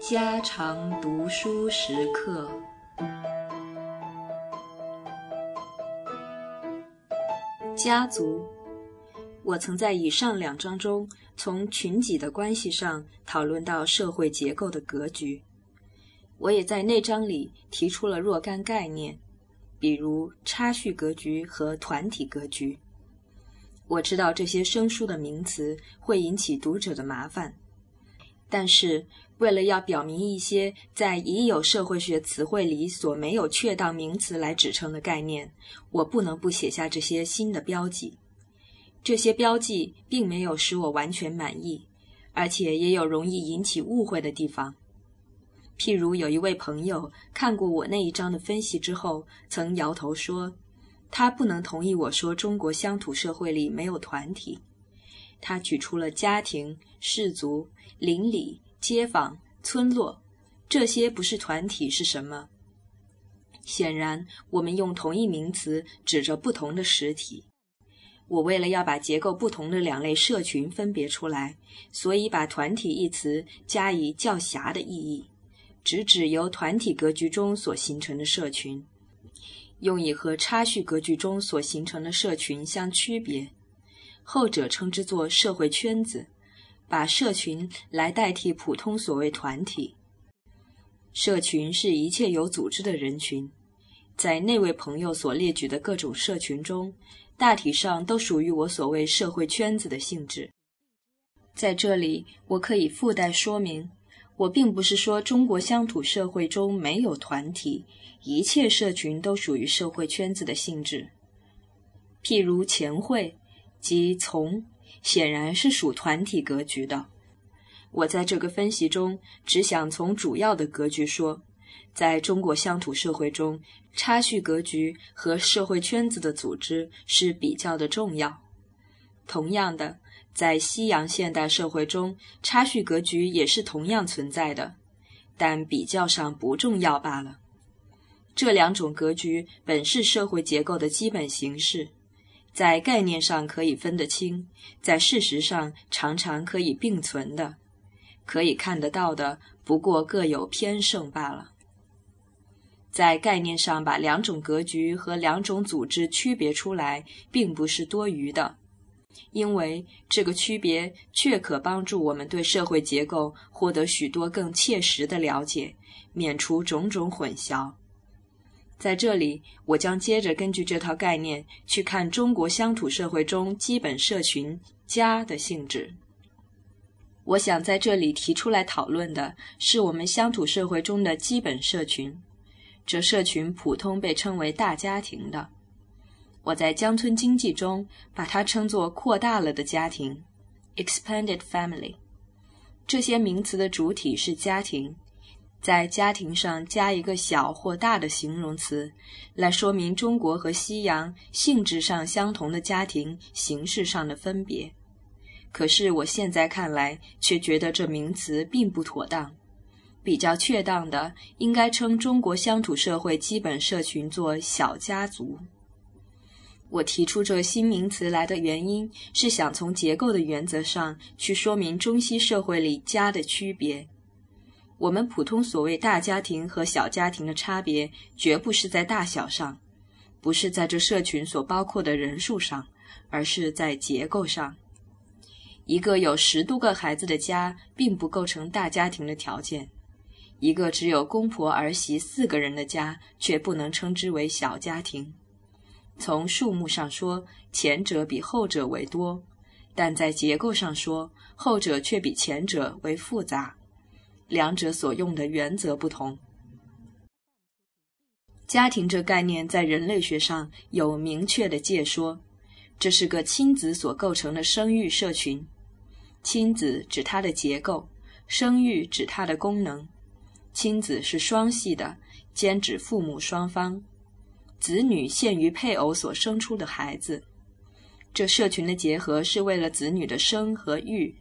家常读书时刻。家族，我曾在以上两章中从群己的关系上讨论到社会结构的格局。我也在那章里提出了若干概念，比如差序格局和团体格局。我知道这些生疏的名词会引起读者的麻烦，但是。为了要表明一些在已有社会学词汇里所没有确当名词来指称的概念，我不能不写下这些新的标记。这些标记并没有使我完全满意，而且也有容易引起误会的地方。譬如有一位朋友看过我那一章的分析之后，曾摇头说，他不能同意我说中国乡土社会里没有团体。他举出了家庭、氏族、邻里。街坊、村落，这些不是团体是什么？显然，我们用同一名词指着不同的实体。我为了要把结构不同的两类社群分别出来，所以把“团体”一词加以较狭的意义，直指由团体格局中所形成的社群，用以和差序格局中所形成的社群相区别。后者称之作社会圈子。把社群来代替普通所谓团体。社群是一切有组织的人群，在那位朋友所列举的各种社群中，大体上都属于我所谓社会圈子的性质。在这里，我可以附带说明，我并不是说中国乡土社会中没有团体，一切社群都属于社会圈子的性质。譬如前会即从。显然是属团体格局的。我在这个分析中只想从主要的格局说，在中国乡土社会中，差序格局和社会圈子的组织是比较的重要。同样的，在西洋现代社会中，差序格局也是同样存在的，但比较上不重要罢了。这两种格局本是社会结构的基本形式。在概念上可以分得清，在事实上常常可以并存的，可以看得到的，不过各有偏胜罢了。在概念上把两种格局和两种组织区别出来，并不是多余的，因为这个区别确可帮助我们对社会结构获得许多更切实的了解，免除种种混淆。在这里，我将接着根据这套概念去看中国乡土社会中基本社群“家”的性质。我想在这里提出来讨论的是我们乡土社会中的基本社群，这社群普通被称为大家庭的。我在乡村经济中把它称作扩大了的家庭 （expanded family）。这些名词的主体是家庭。在家庭上加一个小或大的形容词，来说明中国和西洋性质上相同的家庭形式上的分别。可是我现在看来，却觉得这名词并不妥当。比较确当的，应该称中国乡土社会基本社群做小家族。我提出这新名词来的原因，是想从结构的原则上去说明中西社会里家的区别。我们普通所谓大家庭和小家庭的差别，绝不是在大小上，不是在这社群所包括的人数上，而是在结构上。一个有十多个孩子的家，并不构成大家庭的条件；一个只有公婆儿媳四个人的家，却不能称之为小家庭。从数目上说，前者比后者为多，但在结构上说，后者却比前者为复杂。两者所用的原则不同。家庭这概念在人类学上有明确的界说，这是个亲子所构成的生育社群。亲子指它的结构，生育指它的功能。亲子是双系的，兼指父母双方。子女限于配偶所生出的孩子。这社群的结合是为了子女的生和育。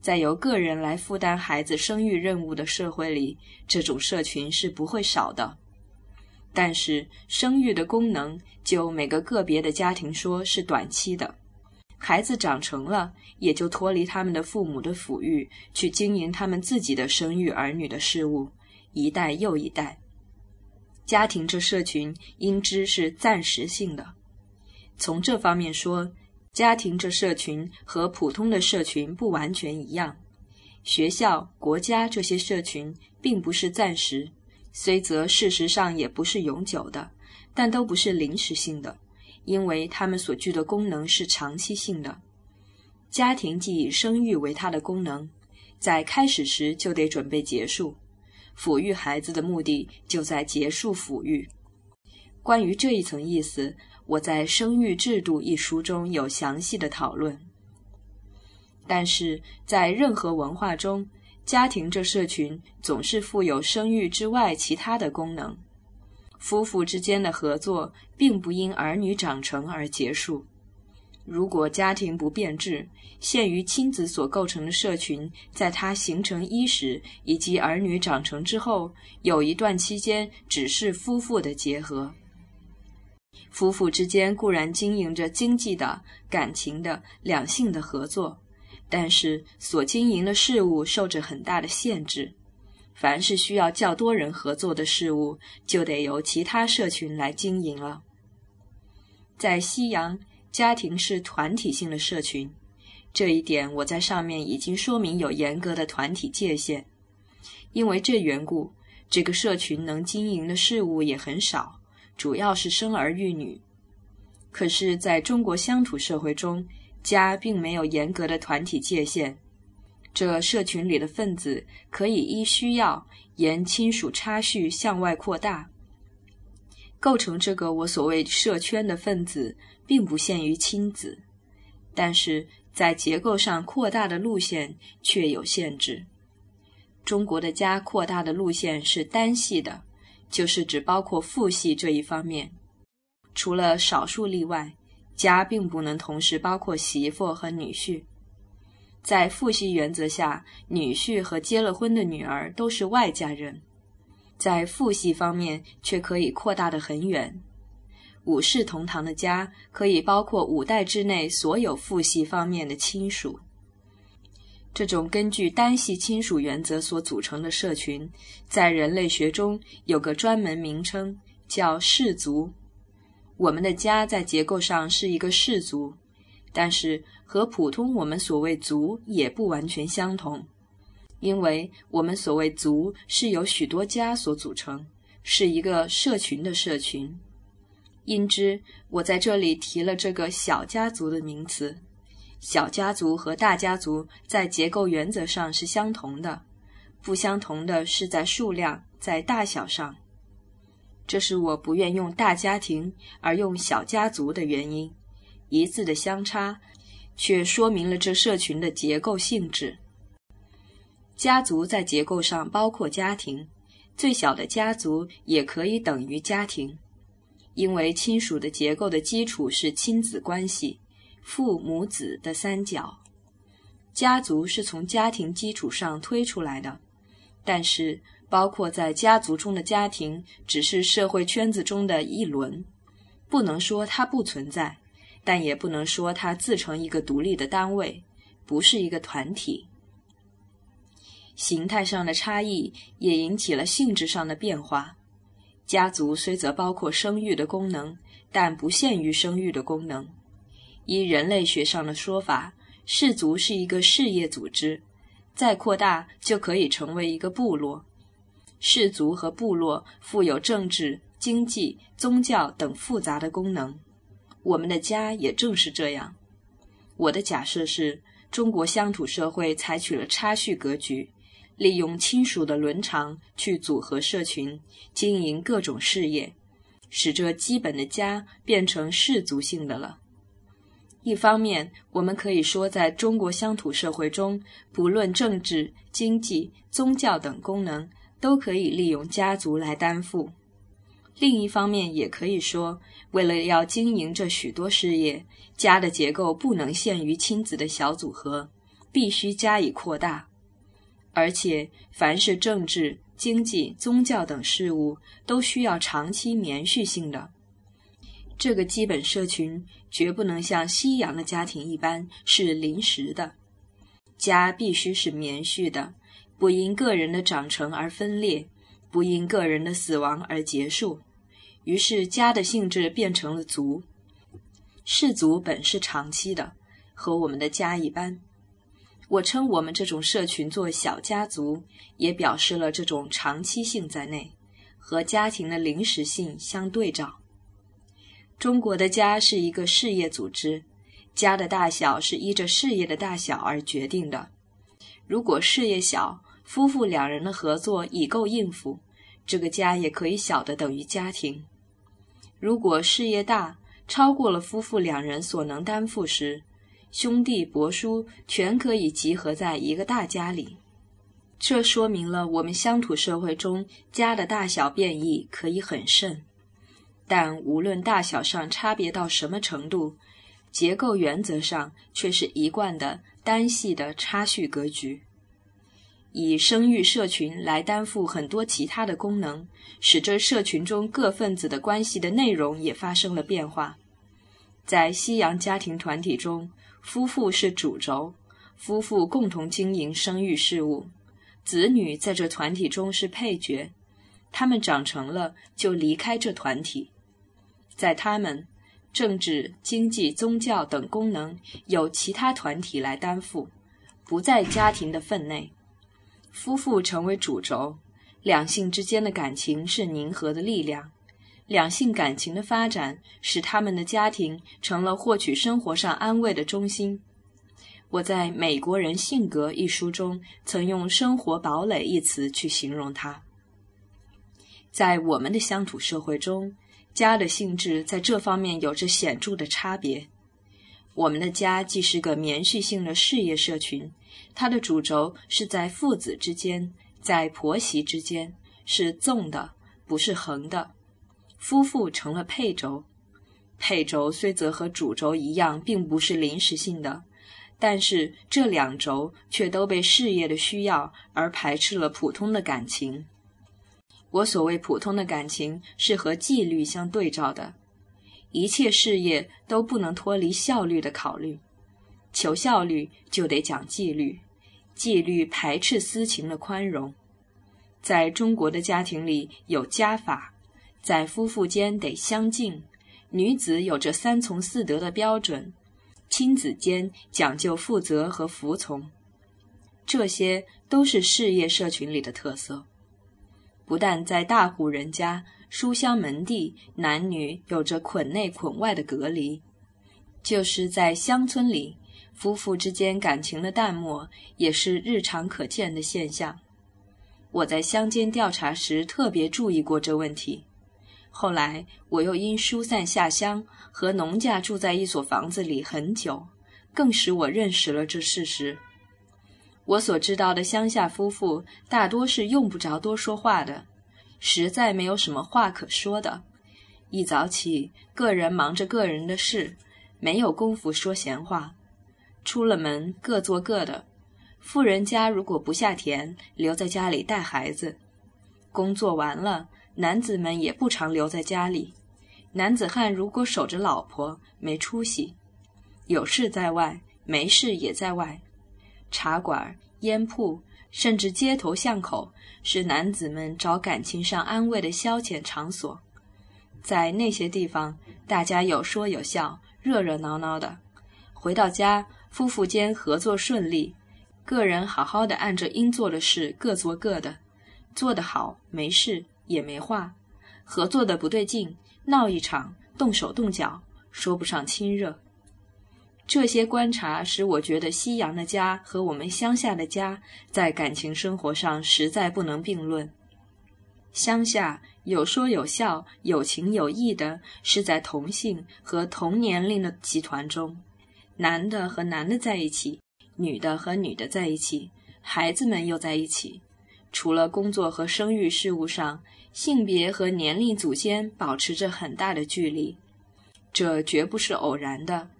在由个人来负担孩子生育任务的社会里，这种社群是不会少的。但是，生育的功能就每个个别的家庭说是短期的，孩子长成了，也就脱离他们的父母的抚育，去经营他们自己的生育儿女的事物，一代又一代。家庭这社群应知是暂时性的。从这方面说，家庭这社群和普通的社群不完全一样。学校、国家这些社群并不是暂时，虽则事实上也不是永久的，但都不是临时性的，因为它们所具的功能是长期性的。家庭既以生育为它的功能，在开始时就得准备结束。抚育孩子的目的就在结束抚育。关于这一层意思。我在《生育制度》一书中有详细的讨论，但是在任何文化中，家庭这社群总是富有生育之外其他的功能。夫妇之间的合作并不因儿女长成而结束。如果家庭不变质，限于亲子所构成的社群，在它形成伊始以及儿女长成之后，有一段期间只是夫妇的结合。夫妇之间固然经营着经济的、感情的、两性的合作，但是所经营的事物受着很大的限制。凡是需要较多人合作的事物，就得由其他社群来经营了。在西洋，家庭是团体性的社群，这一点我在上面已经说明有严格的团体界限。因为这缘故，这个社群能经营的事物也很少。主要是生儿育女，可是，在中国乡土社会中，家并没有严格的团体界限。这社群里的分子可以依需要沿亲属差序向外扩大。构成这个我所谓社圈的分子，并不限于亲子，但是在结构上扩大的路线却有限制。中国的家扩大的路线是单系的。就是只包括父系这一方面，除了少数例外，家并不能同时包括媳妇和女婿。在父系原则下，女婿和结了婚的女儿都是外家人。在父系方面，却可以扩大的很远。五世同堂的家可以包括五代之内所有父系方面的亲属。这种根据单系亲属原则所组成的社群，在人类学中有个专门名称，叫氏族。我们的家在结构上是一个氏族，但是和普通我们所谓族也不完全相同，因为我们所谓族是由许多家所组成，是一个社群的社群。因之，我在这里提了这个小家族的名词。小家族和大家族在结构原则上是相同的，不相同的是在数量、在大小上。这是我不愿用大家庭而用小家族的原因。一字的相差，却说明了这社群的结构性质。家族在结构上包括家庭，最小的家族也可以等于家庭，因为亲属的结构的基础是亲子关系。父母子的三角，家族是从家庭基础上推出来的，但是包括在家族中的家庭只是社会圈子中的一轮，不能说它不存在，但也不能说它自成一个独立的单位，不是一个团体。形态上的差异也引起了性质上的变化。家族虽则包括生育的功能，但不限于生育的功能。依人类学上的说法，氏族是一个事业组织，再扩大就可以成为一个部落。氏族和部落富有政治、经济、宗教等复杂的功能。我们的家也正是这样。我的假设是中国乡土社会采取了差序格局，利用亲属的伦常去组合社群，经营各种事业，使这基本的家变成氏族性的了。一方面，我们可以说，在中国乡土社会中，不论政治、经济、宗教等功能，都可以利用家族来担负；另一方面，也可以说，为了要经营这许多事业，家的结构不能限于亲子的小组合，必须加以扩大。而且，凡是政治、经济、宗教等事物，都需要长期绵续性的。这个基本社群绝不能像西洋的家庭一般是临时的，家必须是绵续的，不因个人的长成而分裂，不因个人的死亡而结束。于是，家的性质变成了族。氏族本是长期的，和我们的家一般。我称我们这种社群做小家族，也表示了这种长期性在内，和家庭的临时性相对照。中国的家是一个事业组织，家的大小是依着事业的大小而决定的。如果事业小，夫妇两人的合作已够应付，这个家也可以小的等于家庭；如果事业大，超过了夫妇两人所能担负时，兄弟伯叔全可以集合在一个大家里。这说明了我们乡土社会中家的大小变异可以很甚。但无论大小上差别到什么程度，结构原则上却是一贯的单系的差序格局。以生育社群来担负很多其他的功能，使这社群中各分子的关系的内容也发生了变化。在西洋家庭团体中，夫妇是主轴，夫妇共同经营生育事务，子女在这团体中是配角，他们长成了就离开这团体。在他们政治、经济、宗教等功能由其他团体来担负，不在家庭的分内。夫妇成为主轴，两性之间的感情是凝合的力量。两性感情的发展使他们的家庭成了获取生活上安慰的中心。我在《美国人性格》一书中曾用“生活堡垒”一词去形容它。在我们的乡土社会中。家的性质在这方面有着显著的差别。我们的家既是个绵续性的事业社群，它的主轴是在父子之间，在婆媳之间，是纵的，不是横的。夫妇成了配轴，配轴虽则和主轴一样，并不是临时性的，但是这两轴却都被事业的需要而排斥了普通的感情。我所谓普通的感情是和纪律相对照的，一切事业都不能脱离效率的考虑，求效率就得讲纪律，纪律排斥私情的宽容。在中国的家庭里有家法，在夫妇间得相敬，女子有着三从四德的标准，亲子间讲究负责和服从，这些都是事业社群里的特色。不但在大户人家、书香门第，男女有着捆内捆外的隔离，就是在乡村里，夫妇之间感情的淡漠也是日常可见的现象。我在乡间调查时特别注意过这问题，后来我又因疏散下乡，和农家住在一所房子里很久，更使我认识了这事实。我所知道的乡下夫妇，大多是用不着多说话的，实在没有什么话可说的。一早起，个人忙着个人的事，没有功夫说闲话。出了门，各做各的。富人家如果不下田，留在家里带孩子。工作完了，男子们也不常留在家里。男子汉如果守着老婆，没出息。有事在外，没事也在外。茶馆、烟铺，甚至街头巷口，是男子们找感情上安慰的消遣场所。在那些地方，大家有说有笑，热热闹闹的。回到家，夫妇间合作顺利，个人好好的按着应做的事各做各的，做得好没事也没话；合作的不对劲，闹一场，动手动脚，说不上亲热。这些观察使我觉得，西洋的家和我们乡下的家在感情生活上实在不能并论。乡下有说有笑、有情有义的，是在同性和同年龄的集团中，男的和男的在一起，女的和女的在一起，孩子们又在一起。除了工作和生育事务上，性别和年龄组间保持着很大的距离，这绝不是偶然的。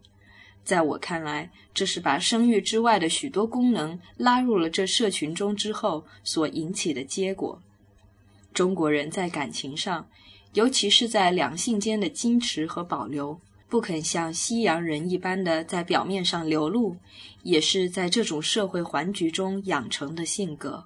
在我看来，这是把生育之外的许多功能拉入了这社群中之后所引起的结果。中国人在感情上，尤其是在两性间的矜持和保留，不肯像西洋人一般的在表面上流露，也是在这种社会环局中养成的性格。